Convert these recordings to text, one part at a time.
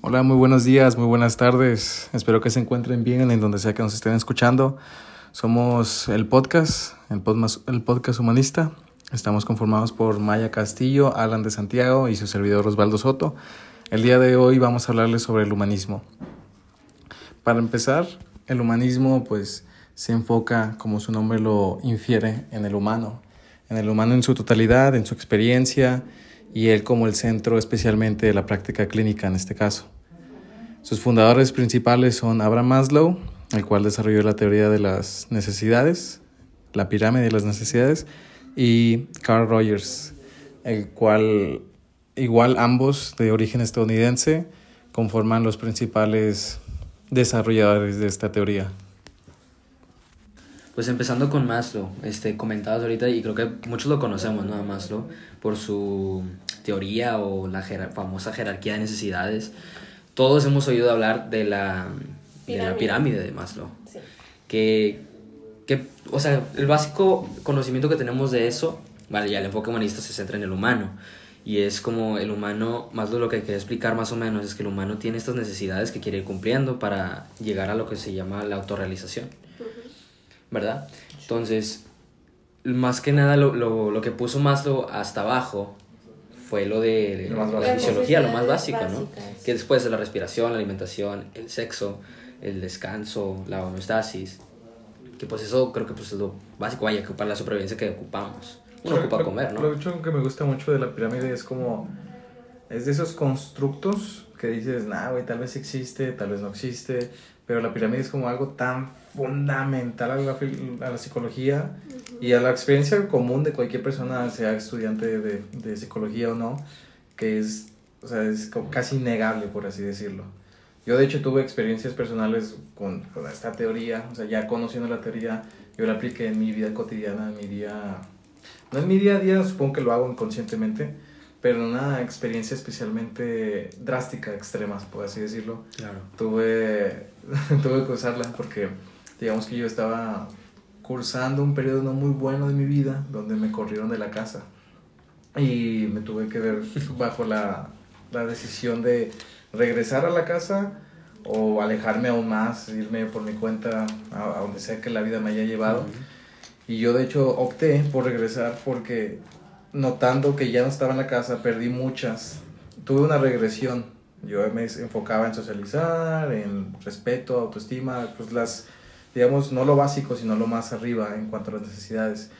Hola, muy buenos días, muy buenas tardes. Espero que se encuentren bien en donde sea que nos estén escuchando. Somos el podcast, el podcast, humanista. Estamos conformados por Maya Castillo, Alan de Santiago y su servidor Osvaldo Soto. El día de hoy vamos a hablarles sobre el humanismo. Para empezar, el humanismo pues se enfoca, como su nombre lo infiere, en el humano, en el humano en su totalidad, en su experiencia y él como el centro especialmente de la práctica clínica en este caso. Sus fundadores principales son Abraham Maslow, el cual desarrolló la teoría de las necesidades, la pirámide de las necesidades, y Carl Rogers, el cual, igual ambos de origen estadounidense, conforman los principales desarrolladores de esta teoría. Pues empezando con Maslow, este, comentabas ahorita y creo que muchos lo conocemos, ¿no? A Maslow, por su teoría o la famosa jerarquía de necesidades. Todos hemos oído hablar de la pirámide de, la pirámide de Maslow. Sí. Que, que, o sea, el básico conocimiento que tenemos de eso, vale, ya el enfoque humanista se centra en el humano. Y es como el humano, más lo que quiere explicar más o menos, es que el humano tiene estas necesidades que quiere ir cumpliendo para llegar a lo que se llama la autorrealización. ¿Verdad? Entonces, más que nada lo, lo, lo que puso Maslow hasta abajo fue lo de, la fisiología, lo más básico, ¿no? Que después de la respiración, la alimentación, el sexo, el descanso, la homeostasis, que pues eso creo que pues es lo básico, vaya, que para la supervivencia que ocupamos. Uno ocupa comer, ¿no? Lo que me gusta mucho de la pirámide es como, es de esos constructos que dices, nah, güey, tal vez existe, tal vez no existe, pero la pirámide es como algo tan fundamental a la, a la psicología y a la experiencia común de cualquier persona, sea estudiante de, de psicología o no, que es, o sea, es casi innegable, por así decirlo. Yo de hecho tuve experiencias personales con, con, esta teoría, o sea, ya conociendo la teoría, yo la apliqué en mi vida cotidiana, en mi día, no en mi día a día, supongo que lo hago inconscientemente, pero una experiencia especialmente drástica, extrema, por así decirlo. Claro. Tuve, tuve que usarla porque digamos que yo estaba cursando un periodo no muy bueno de mi vida donde me corrieron de la casa y me tuve que ver bajo la, la decisión de regresar a la casa o alejarme aún más, irme por mi cuenta a, donde sea que la vida me haya llevado. Y yo de hecho opté por regresar porque notando que ya no estaba en la casa, perdí muchas. Tuve una regresión. Yo me enfocaba en socializar, en respeto, autoestima, pues las, digamos, no lo básico, sino lo más arriba en cuanto a las necesidades.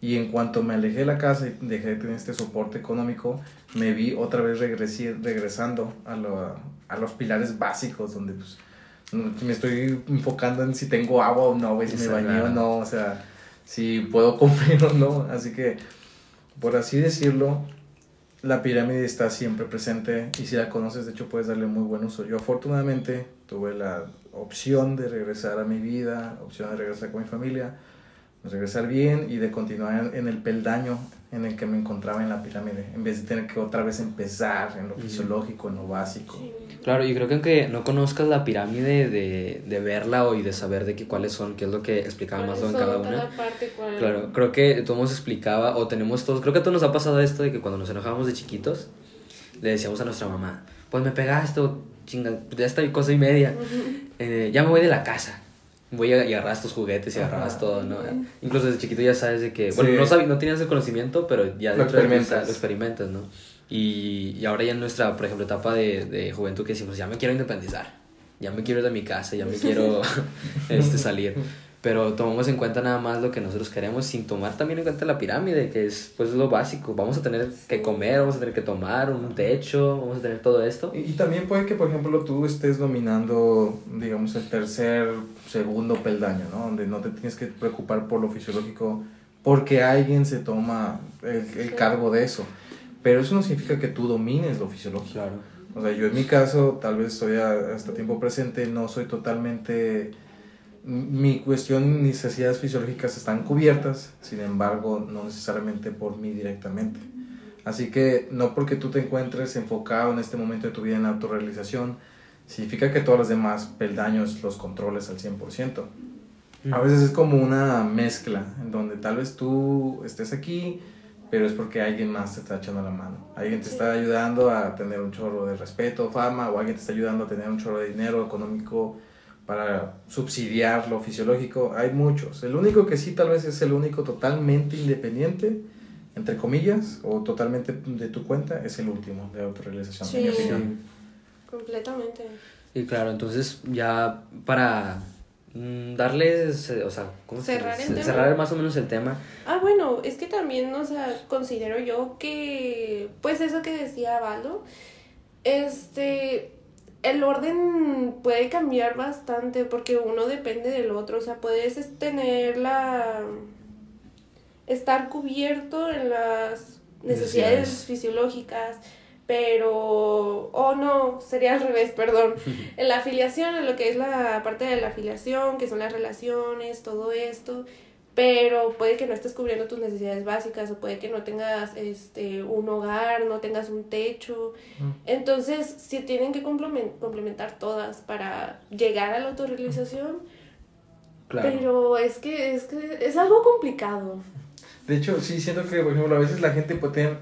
Y en cuanto me alejé de la casa y dejé de tener este soporte económico, me vi otra vez regresando a, lo, a los pilares básicos, donde pues, me estoy enfocando en si tengo agua o no, si me bañé o no, o sea, si puedo comer o no. Así que por así decirlo, la pirámide está siempre presente y si la conoces, de hecho, puedes darle muy buen uso. Yo afortunadamente tuve la opción de regresar a mi vida, opción de regresar con mi familia, regresar bien y de continuar en el peldaño en el que me encontraba en la pirámide, en vez de tener que otra vez empezar en lo fisiológico, en lo básico. Claro, y creo que aunque no conozcas la pirámide de, de verla o y de saber de qué, cuáles son, qué es lo que explicaba más en cada una. Claro, creo que todos explicaba, o tenemos todos, creo que a todos nos ha pasado esto de que cuando nos enojábamos de chiquitos, le decíamos a nuestra mamá, pues me pegaste, chinga, ya está cosa y media, eh, ya me voy de la casa. Voy a, y agarras tus juguetes y agarras todo, ¿no? Incluso desde chiquito ya sabes de que, bueno, no, sabes, no tenías el conocimiento, pero ya lo experimentas. lo experimentas, ¿no? Y, y ahora ya en nuestra, por ejemplo, etapa de, de juventud que decimos, ya me quiero independizar, ya me quiero ir de mi casa, ya me quiero este, salir pero tomamos en cuenta nada más lo que nosotros queremos sin tomar también en cuenta la pirámide, que es pues lo básico. Vamos a tener que comer, vamos a tener que tomar un techo, vamos a tener todo esto. Y, también puede que, por ejemplo, tú estés dominando, digamos, el tercer, segundo peldaño, ¿no? Donde no te tienes que preocupar por lo fisiológico porque alguien se toma el, el cargo de eso. Pero eso no significa que tú domines lo fisiológico. Claro. O sea, yo en mi caso, tal vez estoy hasta tiempo presente, no soy totalmente mi cuestión, mis necesidades fisiológicas están cubiertas, sin embargo, no necesariamente por mí directamente. Así que no porque tú te encuentres enfocado en este momento de tu vida en la autorrealización, significa que todos los demás peldaños los controles al 100%. A veces es como una mezcla, en donde tal vez tú estés aquí, pero es porque alguien más te está echando la mano. Alguien te está ayudando a tener un chorro de respeto, fama, o alguien te está ayudando a tener un chorro de dinero económico para subsidiar lo fisiológico. Hay muchos. El único que sí tal vez es el único totalmente independiente, entre comillas, o totalmente de tu cuenta, es el último de autorrealización. en mi Sí. opinión. Completamente. Y claro, entonces ya para mm, darles, eh, o sea, ¿cómo Cerrar el tema. cerrar más o menos el tema. Ah, bueno, es que también, o sea, considero yo que, pues eso que decía Valo, este, el orden puede cambiar bastante porque uno depende del otro, o sea, puedes es, tener la, estar cubierto en las necesidades Necesidades. fisiológicas, pero, o no, sería al revés, perdón, en la afiliación, en lo que es la parte de la afiliación, que son las relaciones, todo esto, pero puede que no estés cubriendo tus necesidades básicas o puede que no tengas este un hogar, no tengas un techo. Mm. Entonces, sí tienen que complemen- complementar todas para llegar a la autorrealización, Claro. pero es que es que es algo complicado. De hecho, sí, siento que, por ejemplo, a veces la gente puede tener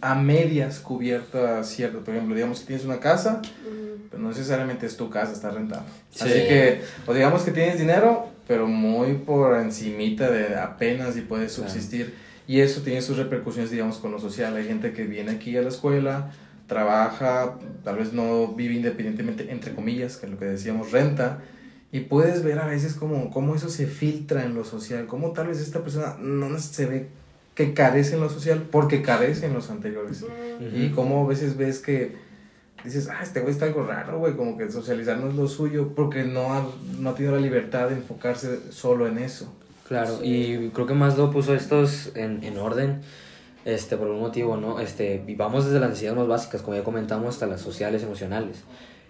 a medias cubierta cierto. Por ejemplo, digamos que tienes una casa, Mm, pero no necesariamente es tu casa, está rentada. Sí. Así que, o digamos que tienes dinero, pero muy por encimita de apenas y Claro. subsistir. Y eso tiene sus repercusiones, digamos, con lo social. Hay gente que viene aquí a la escuela, trabaja, tal vez no vive independientemente, entre comillas, que es lo que decíamos, renta. Y puedes ver a veces cómo, cómo eso se filtra en lo social, cómo tal vez esta persona no se ve que carece en lo social porque carece en los anteriores. mm, Ujú. Y como a veces ves que dices, ah, este güey está algo raro, güey, como que socializar no es lo suyo, porque no ha, no ha tenido la libertad de enfocarse solo en eso. Claro, Sí. y creo que Maslow puso estos en, en orden, este, por un motivo, ¿no? Este, y vamos desde las necesidades más básicas, como ya comentamos, hasta las sociales, emocionales.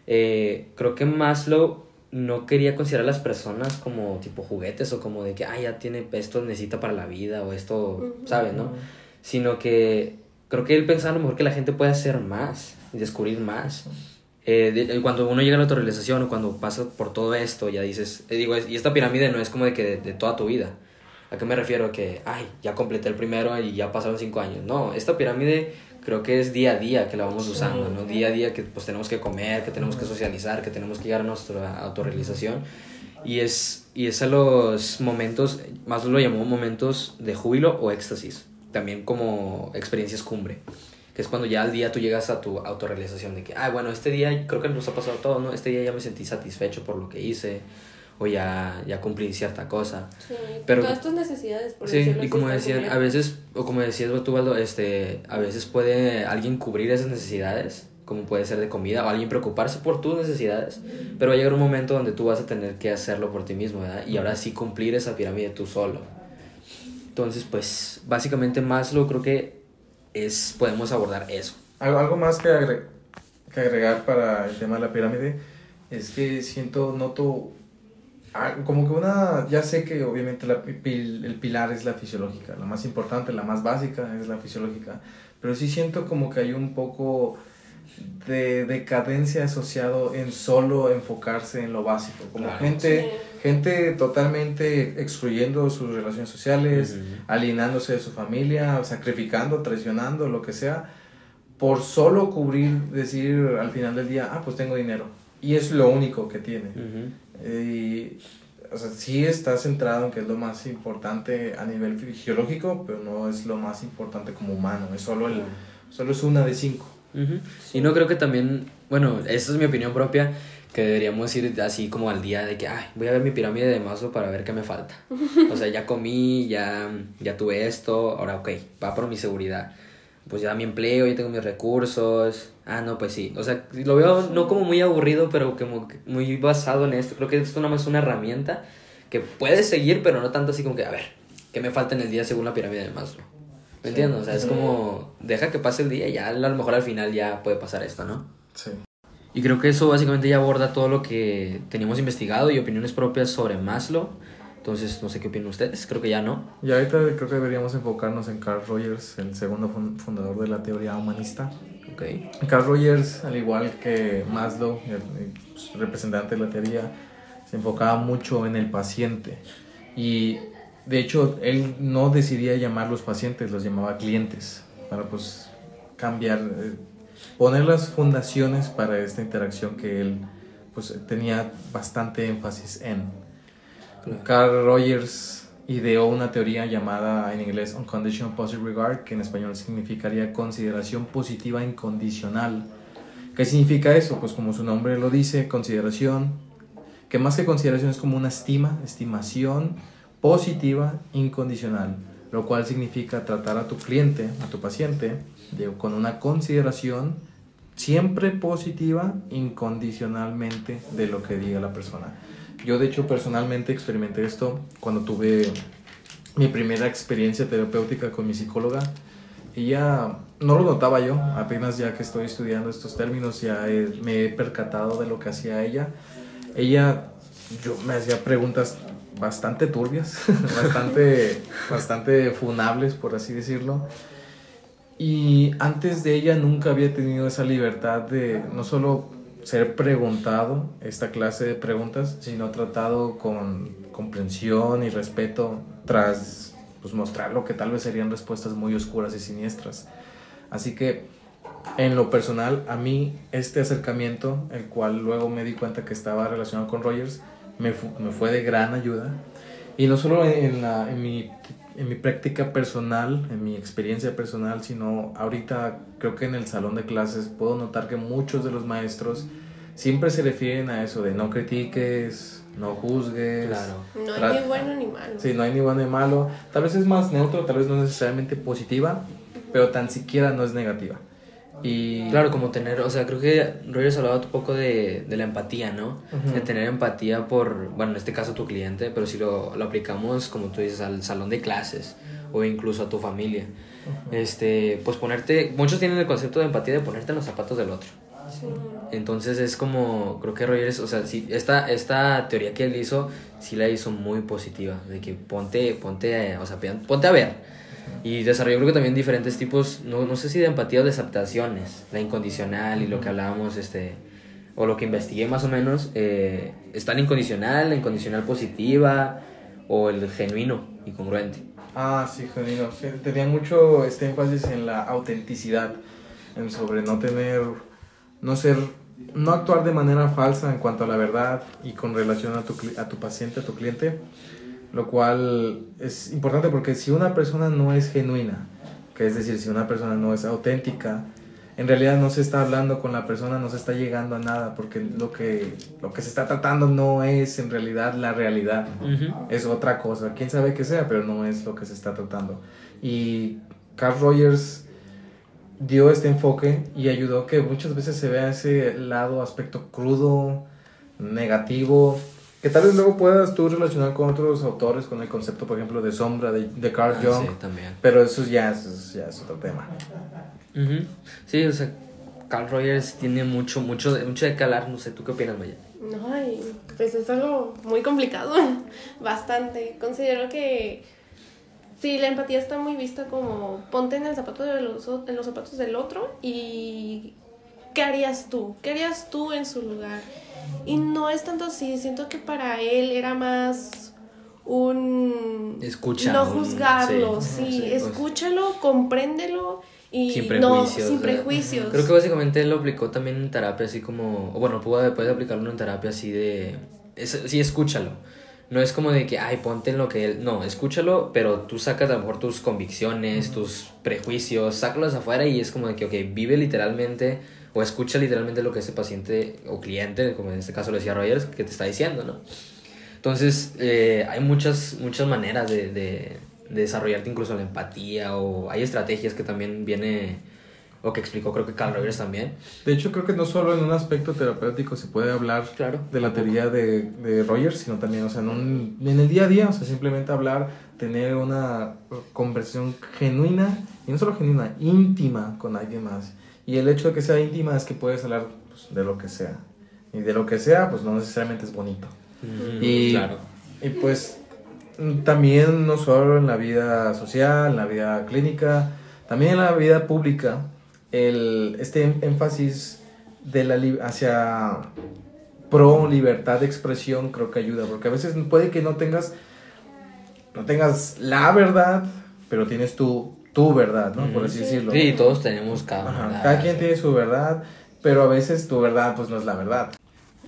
Eh, creo que Maslow no quería considerar a las personas como tipo juguetes o como de que, ah, ya tiene esto, necesita para la vida o esto. ¿sabes, no? Sino que creo que él pensaba a lo mejor que la gente puede hacer más y descubrir más. Eh, de- cuando uno llega a la autorrealización o cuando pasa por todo esto, ya dices, eh, digo, es- y esta pirámide no es como de que de, de toda tu vida. ¿A qué me refiero? Que, ay, ya completé el primero y ya pasaron cinco años. No, esta pirámide creo que es día a día que la vamos usando, ¿no? Día a día que pues tenemos que comer, que tenemos que socializar, que tenemos que llegar a nuestra autorrealización. Y es, y es a los momentos, más lo llamó momentos de júbilo o éxtasis, también como experiencias cumbre, que es cuando ya al día tú llegas a tu autorrealización de que, ah, bueno, este día creo que nos ha pasado todo, ¿no? Este día ya me sentí satisfecho por lo que hice, o ya, ya cumplí cierta cosa. sí, Pero- todas tus necesidades, por Sí, y como decían, a veces, o como decías tú, este, a veces puede alguien cubrir esas necesidades, como puede ser de comida, o alguien preocuparse por tus necesidades, pero va a llegar un momento donde tú vas a tener que hacerlo por ti mismo, ¿verdad? Y ahora sí cumplir esa pirámide tú solo. Entonces, pues, básicamente Maslow creo que es, podemos abordar eso. Algo, más que, agre- que agregar para el tema de la pirámide es que siento, noto ah, como que una, ya sé que obviamente la el pilar es la fisiológica, la más importante, la más básica es la fisiológica, pero sí siento como que hay un poco de decadencia asociado en solo enfocarse en lo básico, como Claro. gente, Sí. gente totalmente excluyendo sus relaciones sociales, Ujú. alienándose de su familia, sacrificando, traicionando, lo que sea, por solo cubrir, decir al final del día, ah, pues tengo dinero. Y es lo único que tiene. Y, o sea, sí está centrado en que es lo más importante a nivel fisiológico, pero no es lo más importante como humano. Es solo, el, solo es una de cinco. Ujú. Y no creo que también, bueno, esa es mi opinión propia, que deberíamos ir así como al día de que, ay, voy a ver mi pirámide de Maslow para ver qué me falta. O sea, ya comí, ya, ya tuve esto, ahora ok, va por mi seguridad. Pues ya mi empleo, ya tengo mis recursos. Ah, no, pues sí. O sea, lo veo no como muy aburrido, pero como muy basado en esto. Creo que esto nada más es una herramienta que puedes seguir, pero no tanto así como que, a ver, ¿qué me falta en el día según la pirámide de Maslow? ¿Me entiendes? O sea, es como, deja que pase el día y ya a lo mejor al final ya puede pasar esto, ¿no? Sí. Y creo que eso básicamente ya aborda todo lo que teníamos investigado y opiniones propias sobre Maslow. Entonces, no sé qué opinan ustedes, creo que ya no. Y ahorita creo que deberíamos enfocarnos en Carl Rogers, el segundo fun- fundador de la teoría humanista. Ok. Carl Rogers, al igual que Maslow, el, el, pues, representante de la teoría, se enfocaba mucho en el paciente. Y de hecho, él no decidía llamarlos pacientes, los llamaba clientes, para pues cambiar, eh, poner las fundaciones para esta interacción que él pues tenía bastante énfasis en. Carl Rogers ideó una teoría llamada en inglés Unconditional Positive Regard, que en español significaría consideración positiva incondicional. ¿Qué significa eso? Pues como su nombre lo dice, consideración, que más que consideración es como una estima, estimación positiva incondicional, lo cual significa tratar a tu cliente, a tu paciente, con una consideración siempre positiva incondicionalmente de lo que diga la persona. Yo de hecho personalmente experimenté esto cuando tuve mi primera experiencia terapéutica con mi psicóloga. Ella no lo notaba yo, apenas ya que estoy estudiando estos términos ya me he percatado de lo que hacía ella. Ella yo me hacía preguntas bastante turbias, bastante, bastante funables, por así decirlo. Y antes de ella nunca había tenido esa libertad de no solo ser preguntado esta clase de preguntas, sino tratado con comprensión y respeto tras pues, mostrar lo que tal vez serían respuestas muy oscuras y siniestras. Así que en lo personal, a mí este acercamiento, el cual luego me di cuenta que estaba relacionado con Rogers, me, me fue de gran ayuda. Y no solo en, la, en mi en mi práctica personal, en mi experiencia personal, sino ahorita creo que en el salón de clases puedo notar que muchos de los maestros siempre se refieren a eso de no critiques, no juzgues. Claro. No hay ni bueno ni malo. Sí, no hay ni bueno ni malo. Tal vez es más neutro, tal vez no necesariamente positiva, pero tan siquiera no es negativa. Y... Claro, como tener, o sea, creo que Rogers hablaba un poco de, de la empatía, ¿no? De tener empatía por, bueno, en este caso tu cliente, pero si lo, lo, aplicamos, como tú dices, al salón de clases o incluso a tu familia, este, pues ponerte, muchos tienen el concepto de empatía de ponerte en los zapatos del otro. Entonces es como, creo que Rogers, o sea, si esta, esta teoría que él hizo, sí la hizo muy positiva, de que ponte, ponte, o sea, ponte a ver y desarrolló creo que también diferentes tipos, no, no sé si de empatía o de aceptaciones, la incondicional y lo que hablábamos, este, o lo que investigué más o menos, eh, está la incondicional, la incondicional positiva o el genuino y congruente. Ah, sí, genuino. tenía mucho este énfasis en la autenticidad, en sobre no tener, no ser, no actuar de manera falsa en cuanto a la verdad y con relación a tu, a tu paciente, a tu cliente, lo cual es importante porque si una persona no es genuina, que es decir, si una persona no es auténtica, en realidad no se está hablando con la persona, no se está llegando a nada, porque lo que, lo que se está tratando no es en realidad la realidad, es otra cosa, quién sabe qué sea, pero no es lo que se está tratando. Y Carl Rogers dio este enfoque y ayudó que muchas veces se vea ese lado, aspecto crudo, negativo, que tal vez luego puedas tú relacionar con otros autores, con el concepto, por ejemplo, de sombra, de, de Carl ah, Jung. Sí, también. Pero eso ya es, ya es otro tema. Sí, o sea, Carl Rogers tiene mucho, mucho, mucho de calar. No sé, ¿tú qué opinas, Maya? No, pues es algo muy complicado. Bastante. Considero que sí, la empatía está muy vista como ponte en el zapato de los, en los zapatos del otro y ¿qué harías tú? ¿Qué harías tú en su lugar? Y no es tanto así, siento que para él era más un... Escucha. No juzgarlo, sí, pues. escúchalo, compréndelo y sin prejuicios. sin prejuicios. Creo que básicamente él lo aplicó también en terapia, así como, bueno, puede aplicarlo en terapia así de, sí, escúchalo. No es como de que, ay, ponte en lo que él, no, escúchalo, pero tú sacas a lo mejor tus convicciones, tus prejuicios, sácalos afuera y es como de que, ok, vive literalmente o escucha literalmente lo que ese paciente o cliente, como en este caso lo decía Rogers, que te está diciendo, ¿no? Entonces, eh, hay muchas, muchas maneras de, de, desarrollarte incluso la empatía o hay estrategias que también viene o que explicó creo que Carl Rogers también. De hecho, creo que no solo en un aspecto terapéutico se puede hablar claro, de la teoría de, de Rogers, sino también, o sea, en, en el día a día, o sea, simplemente hablar, tener una conversación genuina, y no solo genuina, íntima con alguien más. Y el hecho de que sea íntima es que puedes hablar pues, de lo que sea. Y de lo que sea, pues no necesariamente es bonito. y, claro. y pues también no solo en la vida social, en la vida clínica, también en la vida pública, el, este énfasis de la, hacia pro libertad de expresión creo que ayuda, porque a veces puede que no tengas no tengas la verdad, pero tienes tu, tu verdad, ¿no? Por así Sí. decirlo. Sí, todos tenemos cada Ajá, una. Cada quien tiene su verdad, pero a veces tu verdad pues no es la verdad.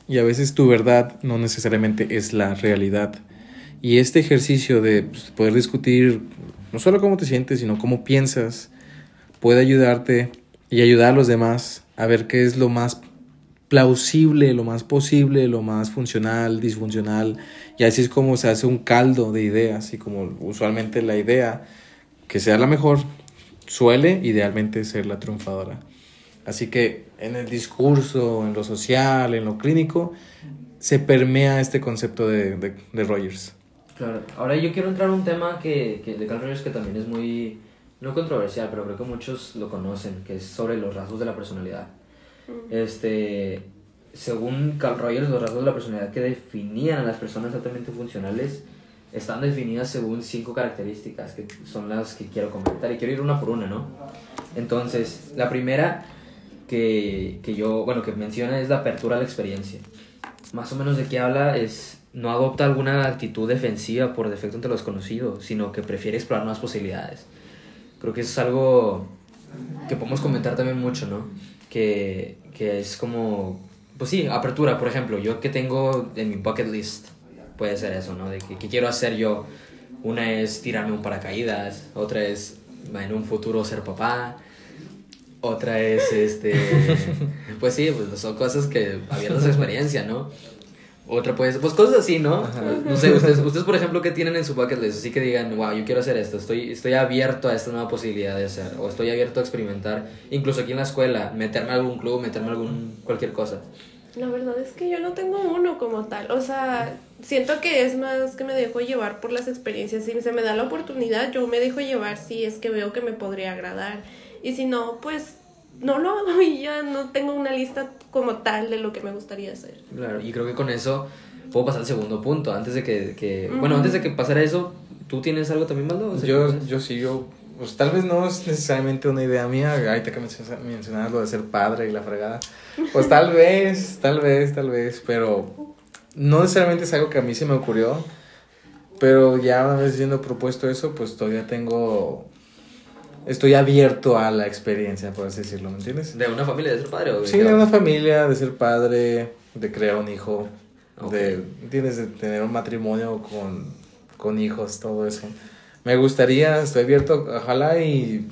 Y a veces tu verdad no necesariamente es la realidad. Y este ejercicio de pues, poder discutir no solo cómo te sientes, sino cómo piensas, puede ayudarte y ayudar a los demás a ver qué es lo más plausible, lo más posible, lo más funcional, disfuncional. Y así es como se hace un caldo de ideas y como usualmente la idea que sea la mejor suele idealmente ser la triunfadora. Así que en el discurso, en lo social, en lo clínico, se permea este concepto de, de, de Rogers. Claro. Ahora yo quiero entrar a un tema que, que de Carl Rogers que también es muy, no controversial, pero creo que muchos lo conocen, que es sobre los rasgos de la personalidad. Este, según Carl Rogers, los rasgos de la personalidad que definían a las personas altamente funcionales están definidas según cinco características, que son las que quiero comentar. Y quiero ir una por una, ¿no? Entonces, la primera que, que yo, bueno, que menciona es la apertura a la experiencia. Más o menos de qué habla es no adopta alguna actitud defensiva por defecto ante lo desconocido, sino que prefiere explorar nuevas posibilidades. Creo que eso es algo que podemos comentar también mucho, ¿no? Que, que es como, pues sí, apertura, por ejemplo, yo que tengo en mi bucket list, puede ser eso, ¿no? De que, ¿qué quiero hacer yo? Una es tirarme un paracaídas, otra es en un futuro ser papá, otra es, este, pues sí, pues son cosas que abiertas a experiencia, ¿no? Otra pues, pues cosas así, ¿no? No sé, ustedes, ustedes por ejemplo, ¿qué tienen en su bucket list? Así que digan, wow, yo quiero hacer esto, estoy, estoy abierto a esta nueva posibilidad de hacer, o estoy abierto a experimentar, incluso aquí en la escuela, meterme a algún club, meterme a algún, cualquier cosa. La verdad es que yo no tengo uno como tal. O sea, siento que es más que me dejo llevar por las experiencias. Si se me da la oportunidad, yo me dejo llevar si es que veo que me podría agradar. Y si no, pues no lo hago y ya no tengo una lista como tal de lo que me gustaría hacer. Claro, y creo que con eso puedo pasar al segundo punto. Antes de que, que bueno, antes de que pasara eso, ¿tú tienes algo también, Maldo? O sea, Yo, ¿qué yo sí, yo, pues tal vez no es necesariamente una idea mía, ahorita que mencionabas lo de ser padre y la fregada, pues tal vez, tal vez, tal vez, pero no necesariamente es algo que a mí se me ocurrió, pero ya una vez siendo propuesto eso, pues todavía tengo, estoy abierto a la experiencia, por así decirlo, ¿me entiendes? ¿De una familia de ser padre o Sí, de una familia, de ser padre, de crear un hijo, de, ¿entiendes? De tener un matrimonio con, con hijos, todo eso. Me gustaría, estoy abierto, ojalá y,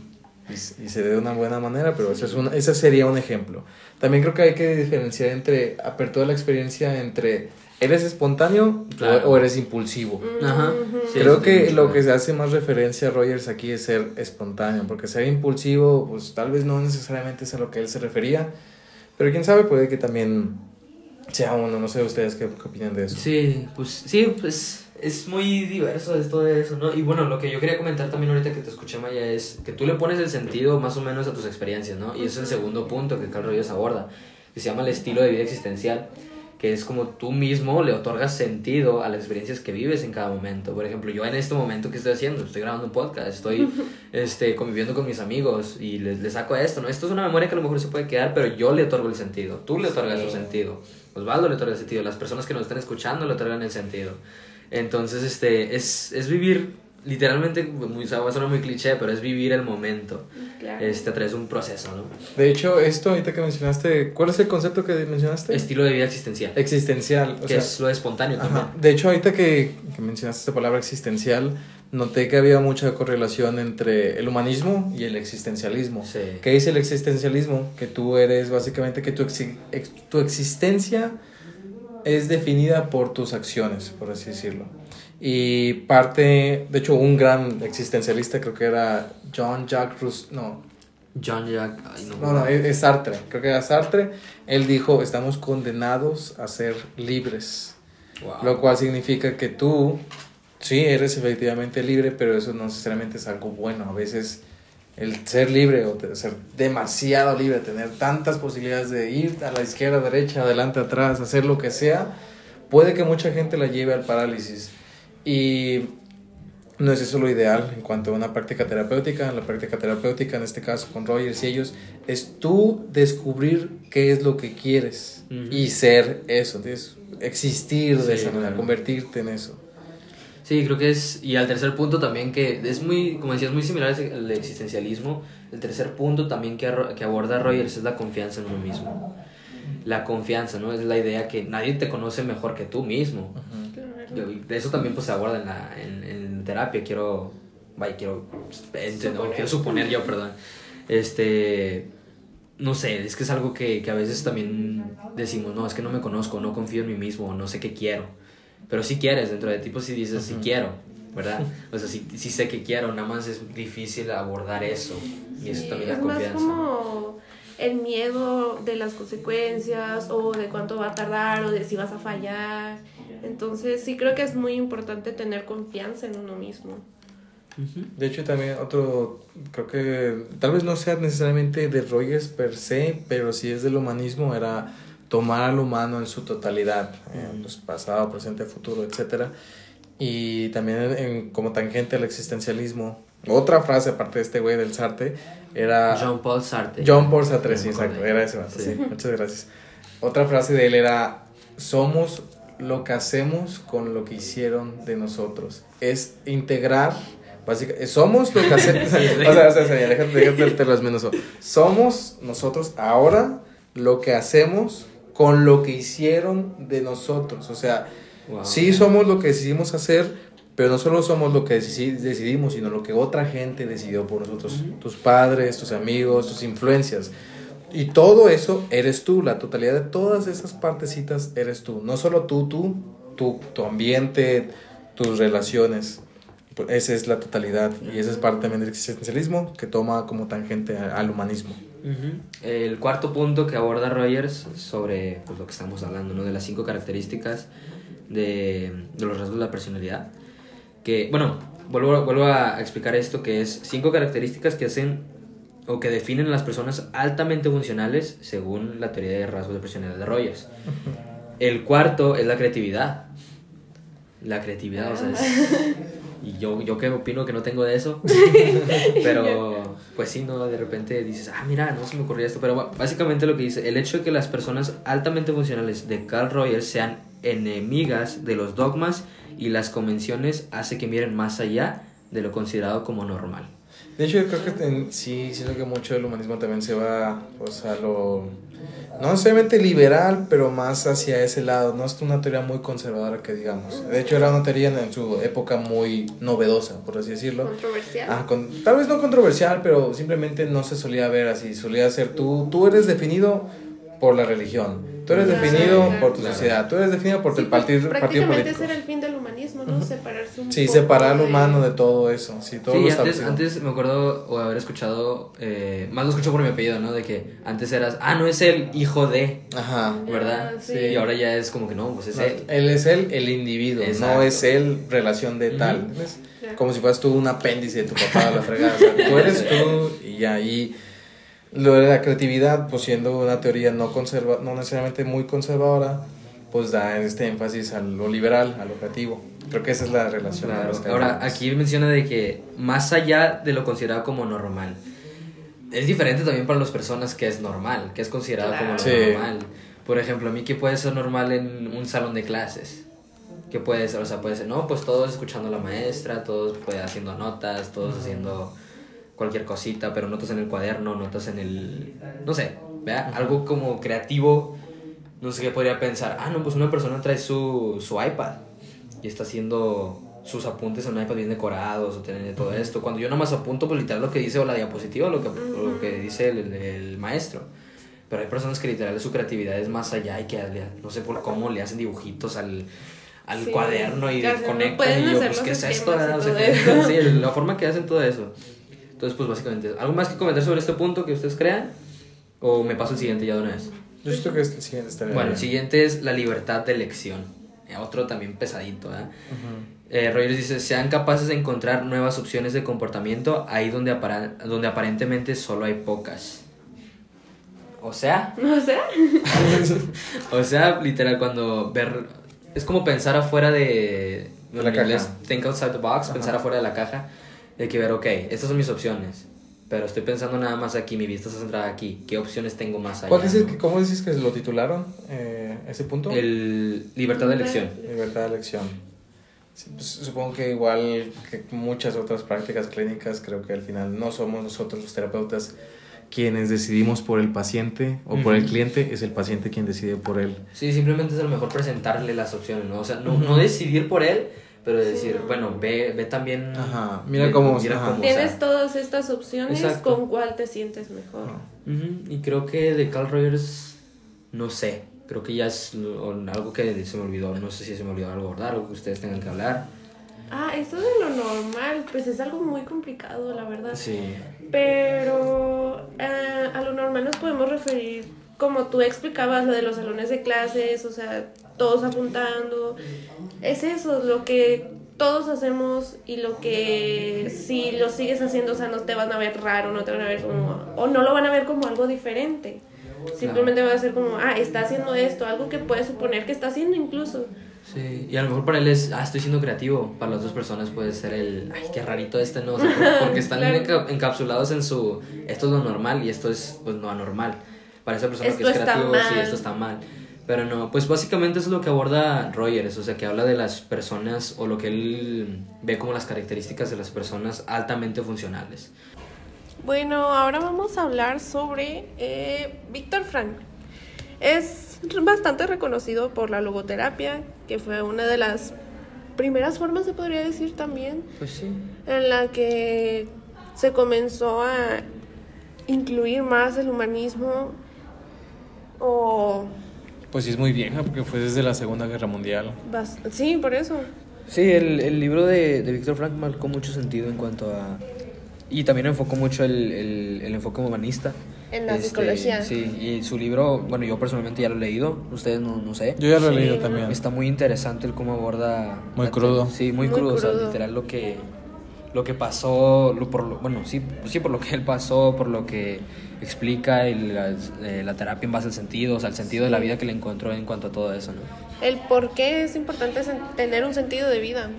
y, y se dé de una buena manera, pero eso es una, ese sería un ejemplo. También creo que hay que diferenciar entre apertura de la experiencia entre eres espontáneo o- Claro. o, eres impulsivo. Ajá. Sí, Creo que lo que se hace más referencia a Rogers aquí es ser espontáneo, porque ser impulsivo, pues tal vez no necesariamente es a lo que él se refería, pero quién sabe, puede que también sea uno, no sé ustedes qué, qué opinan de eso. Sí, pues sí, pues es muy diverso esto de eso, ¿no? Y bueno, lo que yo quería comentar también ahorita que te escuché, Maya, es que tú le pones el sentido más o menos a tus experiencias, ¿no? Y ese es el segundo punto que Carl Rogers aborda, que se llama el estilo de vida existencial, que es como tú mismo le otorgas sentido a las experiencias que vives en cada momento. Por ejemplo, yo en este momento, ¿qué estoy haciendo? Estoy grabando un podcast, estoy este, conviviendo con mis amigos y les, les saco esto, ¿no? Esto es una memoria que a lo mejor se puede quedar, pero yo le otorgo el sentido, tú le otorgas Sí. su sentido. Osvaldo le otorga el sentido, las personas que nos están escuchando le otorgan el sentido. Entonces, este, es, es vivir, literalmente, muy, o sea, va a sonar muy cliché, pero es vivir el momento, Claro. este, a través de un proceso, ¿no? De hecho, esto ahorita que mencionaste, ¿cuál es el concepto que mencionaste? Estilo de vida existencial, Existencial. O que sea, es lo espontáneo también. De hecho, ahorita que, que mencionaste esta palabra existencial, noté que había mucha correlación entre el humanismo y el existencialismo. Sí. ¿Qué dice el existencialismo? Que tú eres básicamente que tu, exi- ex- tu existencia es definida por tus acciones, por así decirlo. Y parte, de hecho, un gran existencialista creo que era John Jacques Rousseau, no, John Jack, ay, no, no, no, es es Sartre, creo que era Sartre. Él dijo, estamos condenados a ser libres. Wow. Lo cual significa que tú, sí, eres efectivamente libre, pero eso no necesariamente es algo bueno. A veces el ser libre o ser demasiado libre, tener tantas posibilidades de ir a la izquierda, derecha, adelante, atrás, hacer lo que sea, puede que mucha gente la lleve al parálisis. Y no es eso lo ideal en cuanto a una práctica terapéutica. La práctica terapéutica, en este caso con Rogers y ellos, es tú descubrir qué es lo que quieres Ujú. y ser eso, ¿entiendes? existir de Sí, esa manera, claro. convertirte en eso. Sí, creo que es, y al tercer punto también que es muy, como decías, muy similar al existencialismo, el tercer punto también que, que aborda Rogers es la confianza en uno mismo. La confianza, ¿no? Es la idea que nadie te conoce mejor que tú mismo. De eso también pues se aborda en, la, en, en terapia, quiero, vaya, quiero, suponer. quiero suponer yo, perdón. Este, no sé, es que es algo que, que a veces también decimos, no, es que no me conozco, no confío en mí mismo, no sé qué quiero. Pero si quieres dentro de ti, pues si dices, si quiero, ¿verdad? O sea, si, si sé que quiero, nada más es difícil abordar eso. Y eso también es la confianza. Más como el miedo de las consecuencias o de cuánto va a tardar o de si vas a fallar. Entonces sí creo que es muy importante tener confianza en uno mismo. De hecho, también otro, creo que tal vez no sea necesariamente de Rogers per se, pero si es del humanismo, era tomar al humano en su totalidad, en los pasado, presente, futuro, etc. Y también en, como tangente al existencialismo. Otra frase, aparte de este güey del Sartre, era... Jean Paul Sartre. John Paul Sartre, sí, exacto, era ese sí. Muchas gracias. Otra frase de él era, somos lo que hacemos con lo que hicieron de nosotros. Es integrar Básicamente, somos lo que hacemos. o sea, o sea, déjate, déjate, te menos. Somos nosotros ahora lo que hacemos con lo que hicieron de nosotros. O sea, sí somos lo que decidimos hacer, pero no solo somos lo que decidimos, sino lo que otra gente decidió por nosotros. Tus padres, tus amigos, tus influencias. Y todo eso eres tú, la totalidad de todas esas partecitas eres tú. No solo tú, tú, tu, tu ambiente, tus relaciones. Esa es la totalidad y esa es parte también del existencialismo que toma como tangente al humanismo. El cuarto punto que aborda Rogers sobre pues, lo que estamos hablando, ¿no? de las cinco características de, de los rasgos de la personalidad. Que, bueno, vuelvo, vuelvo a explicar esto, que es cinco características que hacen o que definen a las personas altamente funcionales según la teoría de rasgos de personalidad de Rogers. El cuarto es la creatividad. La creatividad, o sea, es, Y yo, yo que opino que no tengo de eso. pero, pues sí, ¿no? De repente dices, ah, mira, no se me ocurría esto. Pero básicamente lo que dice, el hecho de que las personas altamente funcionales de Carl Rogers sean enemigas de los dogmas y las convenciones hace que miren más allá de lo considerado como normal. De hecho, yo creo que sí, siento que mucho del humanismo también se va pues, a lo no necesariamente liberal, pero más hacia ese lado. No es una teoría muy conservadora que digamos. De hecho, era una teoría en su época muy novedosa, por así decirlo. Controversial. Ah, tal vez no controversial, pero simplemente no se solía ver así. Solía ser tú, tú eres definido por la religión. Tú eres definido por tu sociedad, tú eres definido por tu pues, partido, partido político. ese era el fin del humanismo, ¿no? Separarse un Sí, separar al humano de todo eso. Sí, todo sí antes, antes me acuerdo o haber escuchado, eh, más lo escucho por mi apellido, ¿no? De que antes eras, ah, no es el hijo de, Ajá. ¿verdad? sí. Y ahora ya es como que no, pues es él. Él es él, el individuo, no es él relación de tal. Como si fueras tú un apéndice de tu papá a la fregada. tú eres tú y ahí... Lo de la creatividad, pues siendo una teoría no, conserva, no necesariamente muy conservadora, pues da este énfasis a lo liberal, a lo creativo. Creo que esa es la relación. Ahora, aquí menciona de que más allá de lo considerado como normal, es diferente también para las personas que es normal, que es considerado como normal. Por ejemplo, a mí que puede ser normal en un salón de clases. Que puede ser, o sea, puede ser, no, pues todos escuchando a la maestra, todos pues, haciendo notas, todos haciendo cualquier cosita, pero notas en el cuaderno, notas en el... no sé, ¿vea? Algo como creativo, no sé qué podría pensar. Ah, no, pues una persona trae su, su iPad y está haciendo sus apuntes en un iPad bien decorados o tiene todo esto. Cuando yo nomás apunto, pues literal lo que dice o la diapositiva lo que, lo que dice el, el, maestro. Pero hay personas que literal su creatividad es más allá y que no sé por cómo le hacen dibujitos al, al cuaderno y conectan y yo, pues, ¿qué es esto? O sea, sí, la forma que hacen todo eso. Entonces, pues básicamente, ¿algo más que comentar sobre este punto que ustedes crean? ¿O me paso al siguiente ya de una vez? Yo siento que este siguiente está bien. Bueno, el siguiente es la libertad de elección. Otro también pesadito, ¿eh? eh, Rogers dice, sean capaces de encontrar nuevas opciones de comportamiento ahí donde, donde aparentemente solo hay pocas. O sea... ¿O sea? o sea, literal, cuando ver... Es como pensar afuera de... de la caja. Think outside the box, pensar afuera de la caja hay que ver, ok, estas son mis opciones, pero estoy pensando nada más aquí, mi vista está centrada aquí, ¿qué opciones tengo más allá? dices, ¿Cómo dices que lo titularon eh, ese punto? El libertad de elección. Libertad de elección. Sí, pues, supongo que igual que muchas otras prácticas clínicas, creo que al final no somos nosotros los terapeutas quienes decidimos por el paciente o por el cliente, es el paciente quien decide por él. Sí, simplemente es a lo mejor presentarle las opciones, ¿no? O sea, no, no decidir por él, pero decir, no. bueno, ve, ve también... Ajá, mira ve- cómo- mira ajá. cómo, o sea, Tienes todas estas opciones, Exacto. ¿con cuál te sientes mejor? Ujú, Y creo que de Carl Rogers, no sé, creo que ya es algo que se me olvidó, no sé si se me olvidó algo abordar, algo que ustedes tengan que hablar. Ah, esto de lo normal, pues es algo muy complicado, la verdad. Sí. Pero eh, a lo normal nos podemos referir, como tú explicabas, lo de los salones de clases, o sea, todos apuntando. Es eso, lo que todos hacemos y lo que si lo sigues haciendo, o sea, no te van a ver raro, no te van a ver como, o no lo van a ver como algo diferente. Simplemente va a ser como, ah, está haciendo esto, algo que puedes suponer que está haciendo incluso. Sí, y a lo mejor para él es, ah, estoy siendo creativo. Para las otras personas puede ser el, ay, qué rarito este, ¿no? O sea, por- porque están Claro. enca- encapsulados en su, esto es lo normal y esto es, pues, lo anormal. Para esa persona que Esto es está creativo, sí, mal. esto está mal. Pero no, pues básicamente es lo que aborda Rogers, o sea, que habla de las personas o lo que él ve como las características de las personas altamente funcionales. Bueno, ahora vamos a hablar sobre eh, Víctor Frank. Es bastante reconocido por la logoterapia, que fue una de las primeras formas, se podría decir también, Pues sí. en la que se comenzó a incluir más el humanismo o... Pues sí, es muy vieja porque fue desde la Segunda Guerra Mundial. bas- Sí, por eso. Sí, el, el libro de, de Víctor Frank marcó mucho sentido en cuanto a... Y también enfocó mucho el, el, el enfoque humanista. En la Este, psicología. Sí, y su libro, bueno, yo personalmente ya lo he leído, ustedes no, no sé. Yo ya lo he Sí, leído también. Está muy interesante el cómo aborda... Muy crudo. Sí, muy, Muy crudo, o sea, crudo. literal lo que, lo que pasó, lo, por lo- bueno, sí, sí, por lo que él pasó, por lo que explica la, eh, la terapia en base al sentido, o sea, el sentido de la vida que le encontró en cuanto a todo eso, ¿no? el por qué es importante tener un sentido de vida.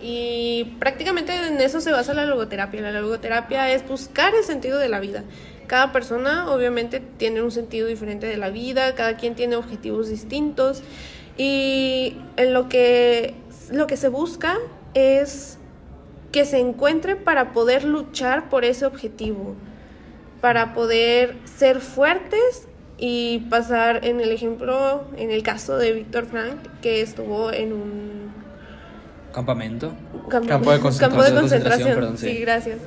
Y prácticamente en eso se basa la logoterapia. La logoterapia es buscar el sentido de la vida. Cada persona obviamente tiene un sentido diferente de la vida, cada quien tiene objetivos distintos y en lo que lo que se busca es que se encuentre para poder luchar por ese objetivo, para poder ser fuertes y pasar en el ejemplo, en el caso de Víctor Frank, que estuvo en un Campamento. campo, Campo de concentración. campo de Concentración, concentración. perdón, sí. sí, gracias.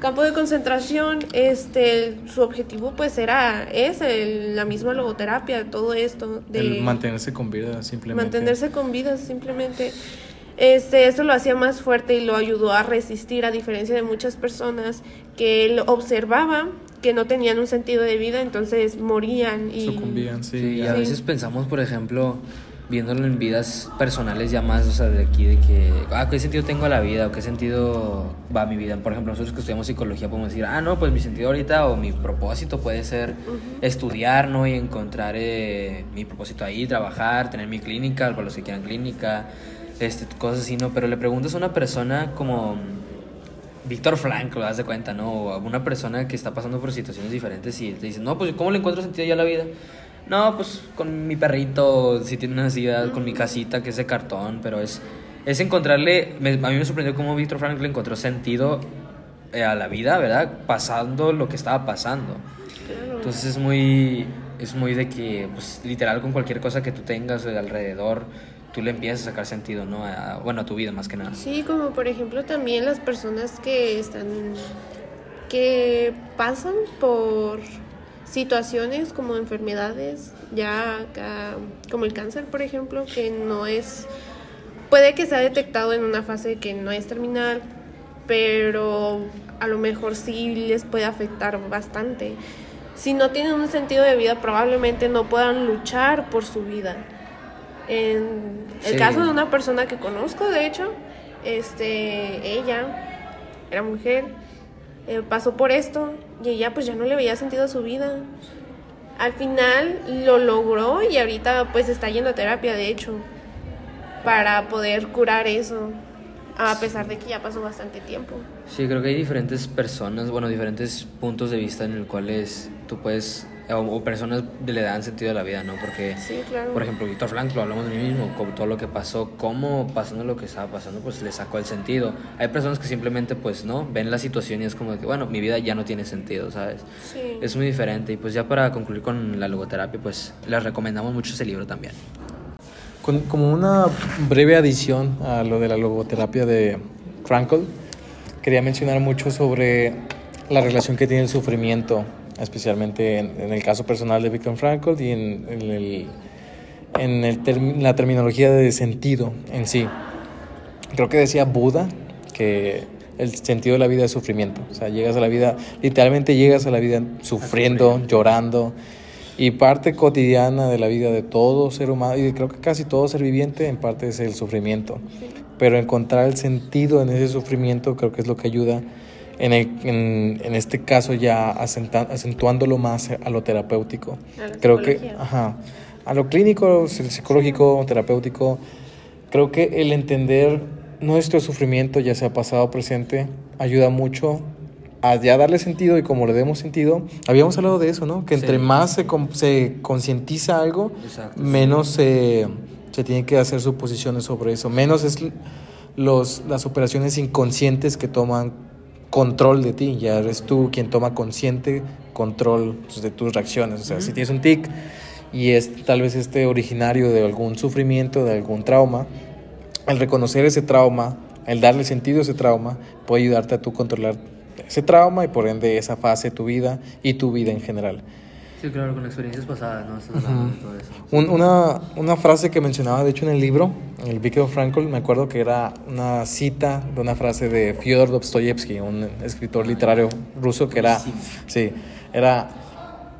Campo de concentración, este, su objetivo pues era ese, la misma logoterapia, todo esto de El mantenerse con vida, simplemente. mantenerse con vida simplemente. Este, eso lo hacía más fuerte y lo ayudó a resistir, a diferencia de muchas personas que él observaba que no tenían un sentido de vida, entonces morían y Sucumbían, sí. Sí, y a veces pensamos, por ejemplo, viéndolo en vidas personales ya más, o sea, de aquí, de que, ah, ¿qué sentido tengo a la vida? ¿O qué sentido va mi vida? Por ejemplo, nosotros que estudiamos psicología podemos decir, ah, no, pues mi sentido ahorita o mi propósito puede ser estudiar, ¿no? Y encontrar eh, mi propósito ahí, trabajar, tener mi clínica, para los que quieran clínica, este, cosas así, ¿no? Pero le preguntas a una persona como... Víctor Frank, lo das de cuenta, ¿no? O a una persona que está pasando por situaciones diferentes y te dice, no, pues ¿cómo le encuentro sentido yo a la vida? No, pues con mi perrito, si tiene una necesidad, con mi casita que es de cartón, pero es, es encontrarle, me- a mí me sorprendió cómo Víctor Frank le encontró sentido eh, a la vida, ¿verdad? Pasando lo que estaba pasando. Entonces es muy, es muy de que, pues literal con cualquier cosa que tú tengas de alrededor, tú le empiezas a sacar sentido, ¿no? A- bueno, a tu vida más que nada. Sí, como por ejemplo también las personas que están, que pasan por situaciones como enfermedades, ya acá, como el cáncer, por ejemplo, que no es, puede que sea detectado en una fase que no es terminal, pero a lo mejor sí les puede afectar bastante. Si no tienen un sentido de vida, probablemente no puedan luchar por su vida. En el Sí. caso de una persona que conozco, de hecho, este, ella era mujer, eh, pasó por esto y ella pues ya no le veía sentido a su vida. Al final lo logró y ahorita pues está yendo a terapia, de hecho, para poder curar eso, a pesar de que ya pasó bastante tiempo. Sí, creo que hay diferentes personas, bueno, diferentes puntos de vista en los cuales tú puedes o, o personas le dan sentido a la vida, ¿no? Porque, Sí, claro. por ejemplo, Víctor Frank, lo hablamos de mí mismo, con todo lo que pasó, cómo pasando lo que estaba pasando, pues le sacó el sentido. Hay personas que simplemente, pues, ¿no? Ven la situación y es como de que, bueno, mi vida ya no tiene sentido, ¿sabes? Sí. Es muy diferente. Y pues ya para concluir con la logoterapia, pues les recomendamos mucho ese libro también. Con- como una breve adición a lo de la logoterapia de Frankl, quería mencionar mucho sobre la relación que tiene el sufrimiento, especialmente en, en el caso personal de Viktor Frankl y en, en el- en el term- la terminología de sentido en sí. Creo que decía Buda que el sentido de la vida es sufrimiento. O sea, llegas a la vida, literalmente llegas a la vida sufriendo, llorando. Y parte cotidiana de la vida de todo ser humano, y creo que casi todo ser viviente, en parte es el sufrimiento. Pero encontrar el sentido en ese sufrimiento creo que es lo que ayuda, en, el- en, en este caso ya acenta- acentuándolo más a lo terapéutico. A la Creo que, ajá, a lo clínico, psicológico, terapéutico, creo que el entender nuestro sufrimiento, ya sea pasado o presente, ayuda mucho a ya darle sentido y como le demos sentido, habíamos hablado de eso, ¿no? Que entre Sí. más se, con- se concientiza algo, Exacto. menos se, se tiene que hacer suposiciones sobre eso, menos es los, las operaciones inconscientes que toman control de ti, ya eres tú quien toma consciente control pues, de tus reacciones, o sea, si tienes un tic y es tal vez este originario de algún sufrimiento, de algún trauma, el reconocer ese trauma, el darle sentido a ese trauma, puede ayudarte a tú controlar ese trauma y por ende esa fase de tu vida y tu vida en general. Sí, claro, con experiencias pasadas, ¿no? Estás hablando de todo eso. Un- una, una frase que mencionaba, de hecho, en el libro, en el Viktor Frankl, me acuerdo que era una cita de una frase de Fyodor Dostoyevsky, un escritor literario ruso que era, sí, era,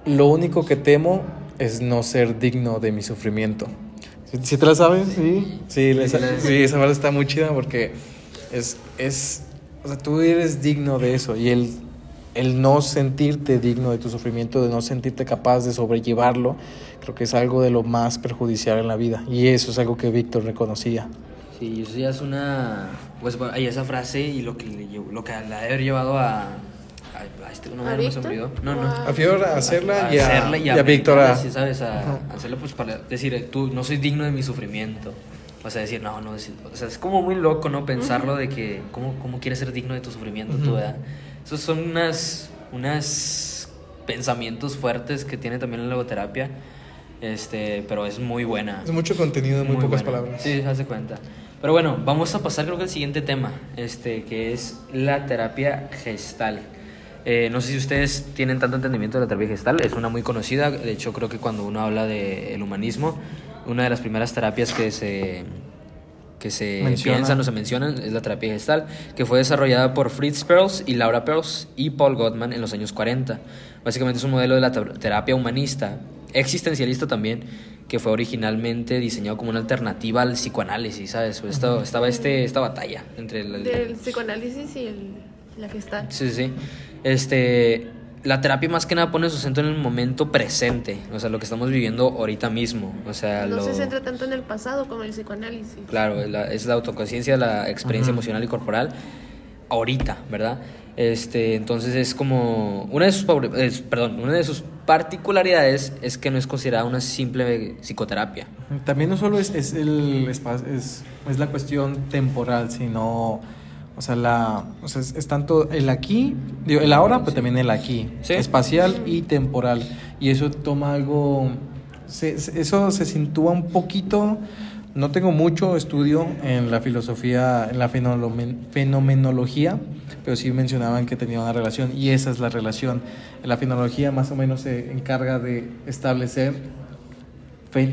lo único que temo es no ser digno de mi sufrimiento. ¿Sí, sí te la sabes? Sí. Sí, Sí, la- sí, esa frase está muy chida porque es, es, o sea, tú eres digno de eso y el, el no sentirte digno de tu sufrimiento, de no sentirte capaz de sobrellevarlo, creo que es algo de lo más perjudicial en la vida y eso es algo que Víctor reconocía. Sí, eso ya es una. Pues bueno, hay esa frase y lo que, le llevó- lo que la ha de haber llevado a. A, a este no ¿A me se me olvidó. No, no. ¿O a- Fior a hacerla A y a, hacerla y a Víctor a... sí, ¿sabes? A, hacerla pues para decir, tú no soy digno de mi sufrimiento. O sea, decir, no, no, decir- o sea, es como muy loco, ¿no? Pensarlo de que, ¿cómo, cómo quieres ser digno de tu sufrimiento tú, Ujú. verdad? Esos son unas, unas pensamientos fuertes que tiene también la logoterapia, este, pero es muy buena. Es mucho contenido en muy, pocas buena. palabras. Sí, hace cuenta. Pero bueno, vamos a pasar creo que al siguiente tema, este, que es la terapia gestal. Eh, no sé si ustedes tienen tanto entendimiento de la terapia gestal, es una muy conocida, de hecho creo que cuando uno habla del humanismo, una de las primeras terapias que se, que se Menciona. piensan o se mencionan es la terapia gestal, que fue desarrollada por Fritz Perls y Laura Perls y Paul Gottman en los años 40. Básicamente es un modelo de la ter- terapia humanista, existencialista también, que fue originalmente diseñado como una alternativa al psicoanálisis, ¿sabes? Esta- Estaba este, esta batalla entre el, Del psicoanálisis y el, la gestal. Sí, sí. Este, la terapia más que nada pone su centro en el momento presente, o sea, lo que estamos viviendo ahorita mismo, o sea, No lo, se centra tanto en el pasado como en el psicoanálisis. claro, la- es la autoconciencia, la experiencia Ajá. emocional y corporal ahorita, ¿verdad? Este, entonces es como una de sus perdón, una de sus particularidades es que no es considerada una simple psicoterapia. También no solo es, es el es, es la cuestión temporal, sino, o sea, la, o sea, es, es tanto el aquí, digo, el ahora, pero también el aquí, Sí. espacial y temporal. Y eso toma algo, se- eso se sintúa un poquito, no tengo mucho estudio en la filosofía, en la fenomenología, pero sí mencionaban que tenía una relación y esa es la relación. La fenomenología más o menos se encarga de establecer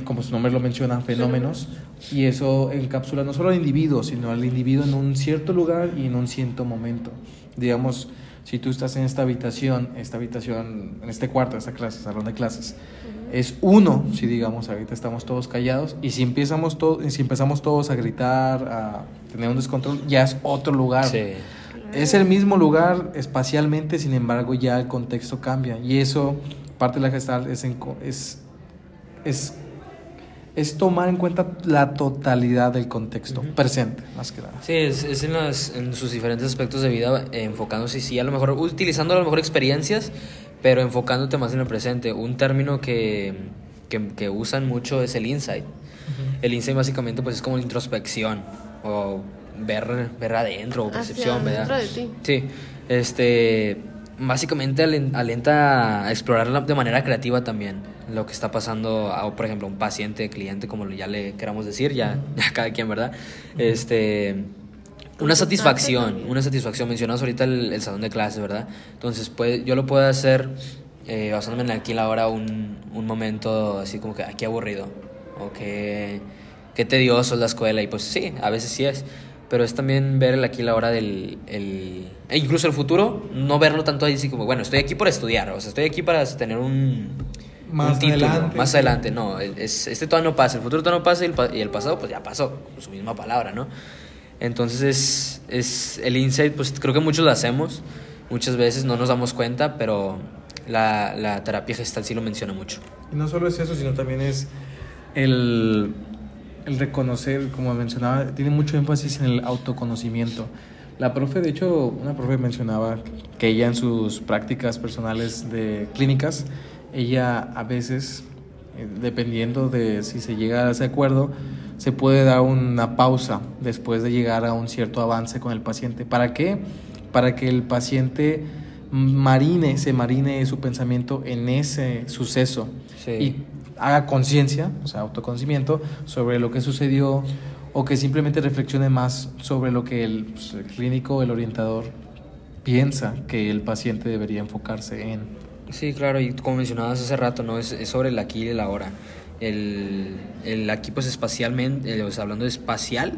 como su nombre lo menciona, fenómenos, y eso encapsula no solo al individuo, sino al individuo en un cierto lugar y en un cierto momento. Digamos, si tú estás en esta habitación, esta habitación, en este cuarto, esta clase, salón de clases, es uno, si digamos, ahorita estamos todos callados, y si empezamos, to- si empezamos todos a gritar, a tener un descontrol, ya es otro lugar. Sí. Es el mismo lugar espacialmente, sin embargo ya el contexto cambia y eso, parte de la gestal, es, en co- es, es, es tomar en cuenta la totalidad del contexto presente, más que nada. Sí, es, es en, las- en sus diferentes aspectos de vida, eh, enfocándose, sí, a lo mejor, utilizando a lo mejor experiencias, Pero enfocándote más en el presente, un término que, que, que usan mucho es el insight. El insight básicamente pues es como la introspección o ver, ver adentro o percepción, Hacia ¿verdad? dentro de ti. Sí, este, básicamente alen- alenta a explorar de manera creativa también lo que está pasando a, por ejemplo, un paciente, cliente, como ya le queramos decir, ya, ya cada quien, ¿verdad? Este, una satisfacción, una satisfacción. Mencionamos ahorita el, el salón de clases, ¿verdad? Entonces, puede, yo lo puedo hacer eh, basándome en aquí en la hora un, un momento así como que aquí aburrido o que qué tedioso es la escuela y pues sí, a veces sí es. Pero es también ver el aquí la hora del... El, e incluso el futuro, no verlo tanto ahí así como, bueno, estoy aquí por estudiar, o sea, estoy aquí para tener un, Más un título, adelante, más adelante, no, es, este todavía no pasa, el futuro todavía no pasa y el, y el pasado pues ya pasó, su misma palabra, ¿no? Entonces es, es el insight, pues creo que muchos lo hacemos, muchas veces no nos damos cuenta, pero la, la terapia gestal sí lo menciona mucho. Y no solo es eso, sino también es el, el reconocer, como mencionaba, tiene mucho énfasis en el autoconocimiento. La profe, de hecho, una profe mencionaba que ella en sus prácticas personales de clínicas, ella a veces, eh, dependiendo de si se llega a ese acuerdo, se puede dar una pausa después de llegar a un cierto avance con el paciente. ¿Para qué? Para que el paciente marine, se marine su pensamiento en ese suceso Sí. y haga conciencia, o sea, autoconocimiento sobre lo que sucedió o que simplemente reflexione más sobre lo que el, pues, el clínico, el orientador piensa que el paciente debería enfocarse en. Sí, claro, y como mencionabas hace rato, ¿no? Es, es sobre el aquí y el ahora. El, el aquí, pues espacialmente, eh, o sea, hablando de espacial,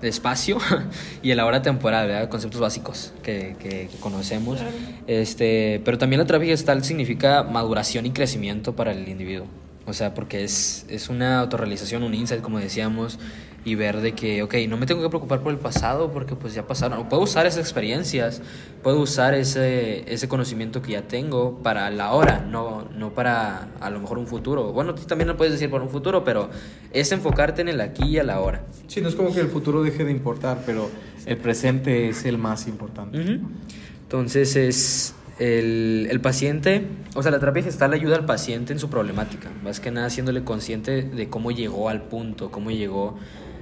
de espacio, y el ahora temporal, ¿verdad? Conceptos básicos que, que- que conocemos. Claro. Este, pero también la terapia gestal significa maduración y crecimiento para el individuo. O sea, porque es, es una autorrealización, un insight, como decíamos, y ver de que, ok, no me tengo que preocupar por el pasado porque pues ya pasaron. Puedo usar esas experiencias, puedo usar ese, ese conocimiento que ya tengo para la hora, no, no para a lo mejor un futuro. Bueno, tú también lo puedes decir para un futuro, pero es enfocarte en el aquí y a la hora. Sí, no es como que el futuro deje de importar, pero el presente es el más importante. Entonces es el, el paciente, o sea, la terapia gestal ayuda al paciente en su problemática, más que nada haciéndole consciente de cómo llegó al punto, cómo llegó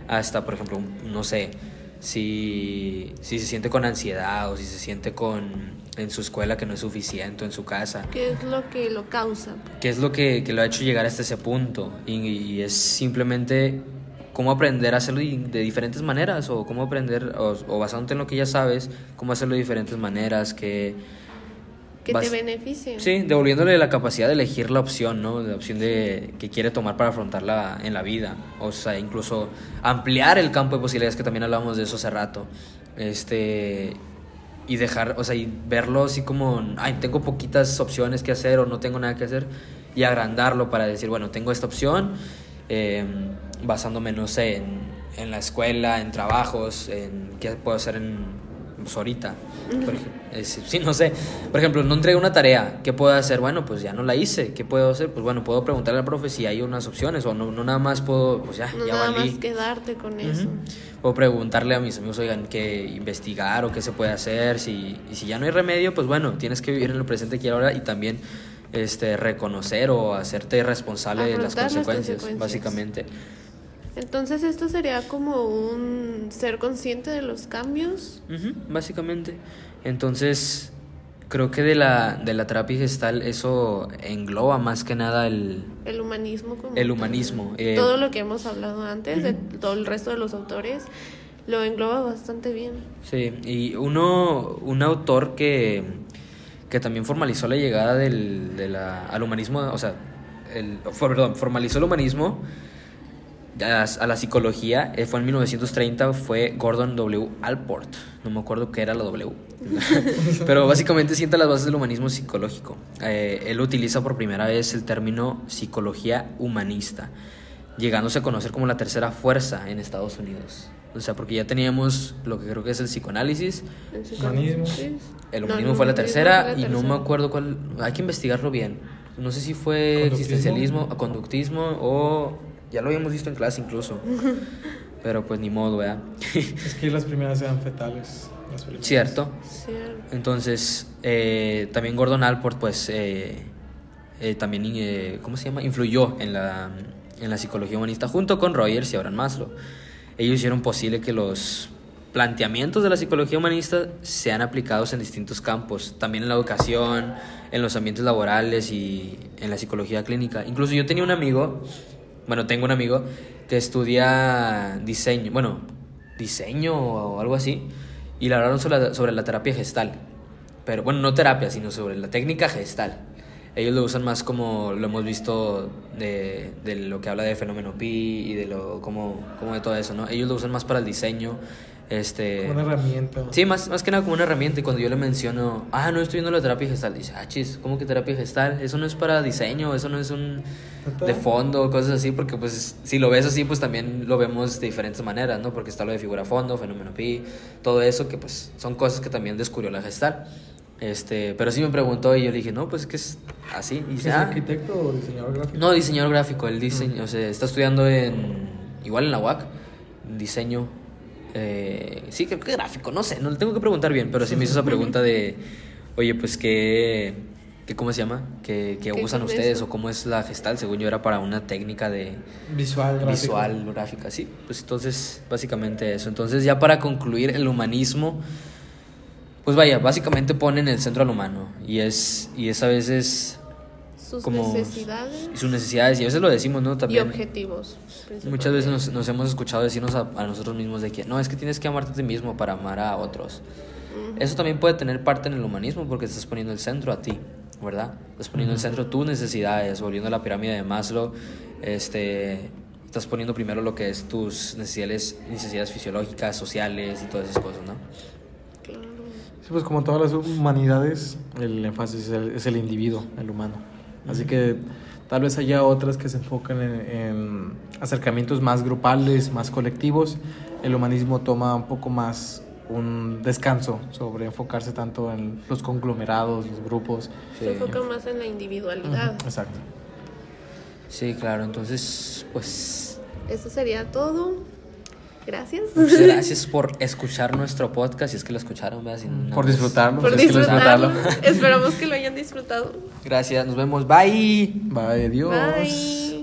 hasta, por ejemplo, no sé, si, si se siente con ansiedad o si se siente con en su escuela que no es suficiente o en su casa. ¿Qué es lo que lo causa? ¿Qué es lo que, que lo ha hecho llegar hasta ese punto? Y, y es simplemente cómo aprender a hacerlo de diferentes maneras o cómo aprender, o, o basándote en lo que ya sabes, cómo hacerlo de diferentes maneras, que... Que vas- te beneficie. Sí, devolviéndole la capacidad de elegir la opción, ¿no? La opción de que quiere tomar para afrontarla en la vida. O sea, incluso ampliar el campo de posibilidades, que también hablamos de eso hace rato. Este. Y dejar, o sea, y verlo así como, ay, tengo poquitas opciones que hacer o no tengo nada que hacer. Y agrandarlo para decir, bueno, tengo esta opción, eh, basándome, no sé, en, en la escuela, en trabajos, en qué puedo hacer en pues ahorita. Por ej- es- sí, no sé. Por ejemplo, no entregué una tarea. ¿Qué puedo hacer? Bueno, pues ya no la hice. ¿Qué puedo hacer? Pues bueno, puedo preguntarle al profe si hay unas opciones o no, no nada más puedo, pues ya, No ya nada valí. más quedarte con eso. O preguntarle a mis amigos, oigan, qué investigar o qué se puede hacer. Si, y si ya no hay remedio, pues bueno, tienes que vivir en el presente aquí y ahora y también este, reconocer o hacerte responsable de las consecuencias. básicamente. Entonces esto sería como un ser consciente de los cambios. Básicamente. Entonces, creo que de la, de la terapia gestal eso engloba más que nada el, El humanismo como el humanismo. eh, Todo lo que hemos hablado antes, de todo el resto de los autores, lo engloba bastante bien. Sí, y uno, un autor que, que también formalizó la llegada del, de la, al humanismo, o sea, el, perdón, formalizó el humanismo a, a la psicología, eh, fue en 1930, fue Gordon W. Alport, no me acuerdo qué era la W, pero básicamente sienta las bases del humanismo psicológico. Eh, él utiliza por primera vez el término psicología humanista, llegándose a conocer como la tercera fuerza en Estados Unidos. O sea, porque ya teníamos lo que creo que es el psicoanálisis, En su Humanismo. el No, humanismo el fue la tercera la y no me acuerdo cuál, hay que investigarlo bien. No sé si fue ¿Conductismo? existencialismo, conductismo o ya lo habíamos visto en clase incluso. Pero pues ni modo, ¿verdad? Es que las primeras eran fetales. las Filipinas. Cierto. Cierto. Entonces, eh, también Gordon Alport, pues, eh, eh, también, eh, ¿cómo se llama? Influyó en la, en la psicología humanista junto con Rogers y Abraham Maslow. Ellos hicieron posible que los planteamientos de la psicología humanista sean aplicados en distintos campos, también en la educación, en los ambientes laborales y en la psicología clínica. Incluso yo tenía un amigo, bueno, tengo un amigo que estudia diseño, bueno, diseño o algo así, y le hablaron sobre la, sobre la terapia gestal. Pero bueno, no terapia, sino sobre la técnica gestal. Ellos lo usan más como lo hemos visto de, de lo que habla de fenómeno pi y de lo como, como de todo eso, ¿no? Ellos lo usan más para el diseño. Este, Como una herramienta. Sí, más, más que nada como una herramienta. Y cuando yo le menciono, ah, no estoy viendo la terapia gestal, dice, ah, chis, ¿cómo que terapia gestal? Eso no es para diseño, eso no es un de fondo, cosas así, porque pues si lo ves así, pues también lo vemos de diferentes maneras, ¿no? Porque está lo de figura fondo, fenómeno pi, todo eso que pues son cosas que también descubrió la gestal. Este, pero sí me preguntó y yo le dije, no, pues que es así. Y ¿Es ah, arquitecto o diseñador gráfico? no, diseñador gráfico, él diseño, o sea, está estudiando en, igual en la UAC, diseño, eh, sí, creo que gráfico, no sé, no le tengo que preguntar bien, pero sí me hizo esa pregunta de, oye, pues qué, qué ¿cómo se llama? ¿Qué, qué ¿Qué usan ustedes eso? o cómo es la gestal? Según yo era para una técnica de Visual, gráfico. visual, gráfica, sí, pues entonces, básicamente eso. Entonces ya para concluir, el humanismo, pues vaya, básicamente pone en el centro al humano y es, y es a veces Sus como necesidades y sus necesidades y a veces lo decimos no y también objetivos. muchas veces nos, nos hemos escuchado decirnos a, a nosotros mismos de que no es que tienes que amarte a ti mismo para amar a otros eso también puede tener parte en el humanismo porque te estás poniendo el centro a ti verdad estás poniendo el centro tus necesidades volviendo a la pirámide de Maslow este estás poniendo primero lo que es tus necesidades necesidades fisiológicas sociales y todas esas cosas no Claro. Sí, pues como todas las humanidades, el énfasis es el, es el individuo, el humano. Así que tal vez haya otras que se enfocan en, en acercamientos más grupales, más colectivos. El humanismo toma un poco más un descanso sobre enfocarse tanto en los conglomerados, los grupos. Se enfoca más en la individualidad. Exacto. sí claro entonces pues Eso sería todo. Gracias. muchas gracias por escuchar nuestro podcast si es que lo escucharon ¿verdad? Si no, Por pues, disfrutarlo. Por si es que lo disfrutarlo. disfrutaron. Esperamos que lo hayan disfrutado. gracias nos vemos bye Bye, adiós. Bye.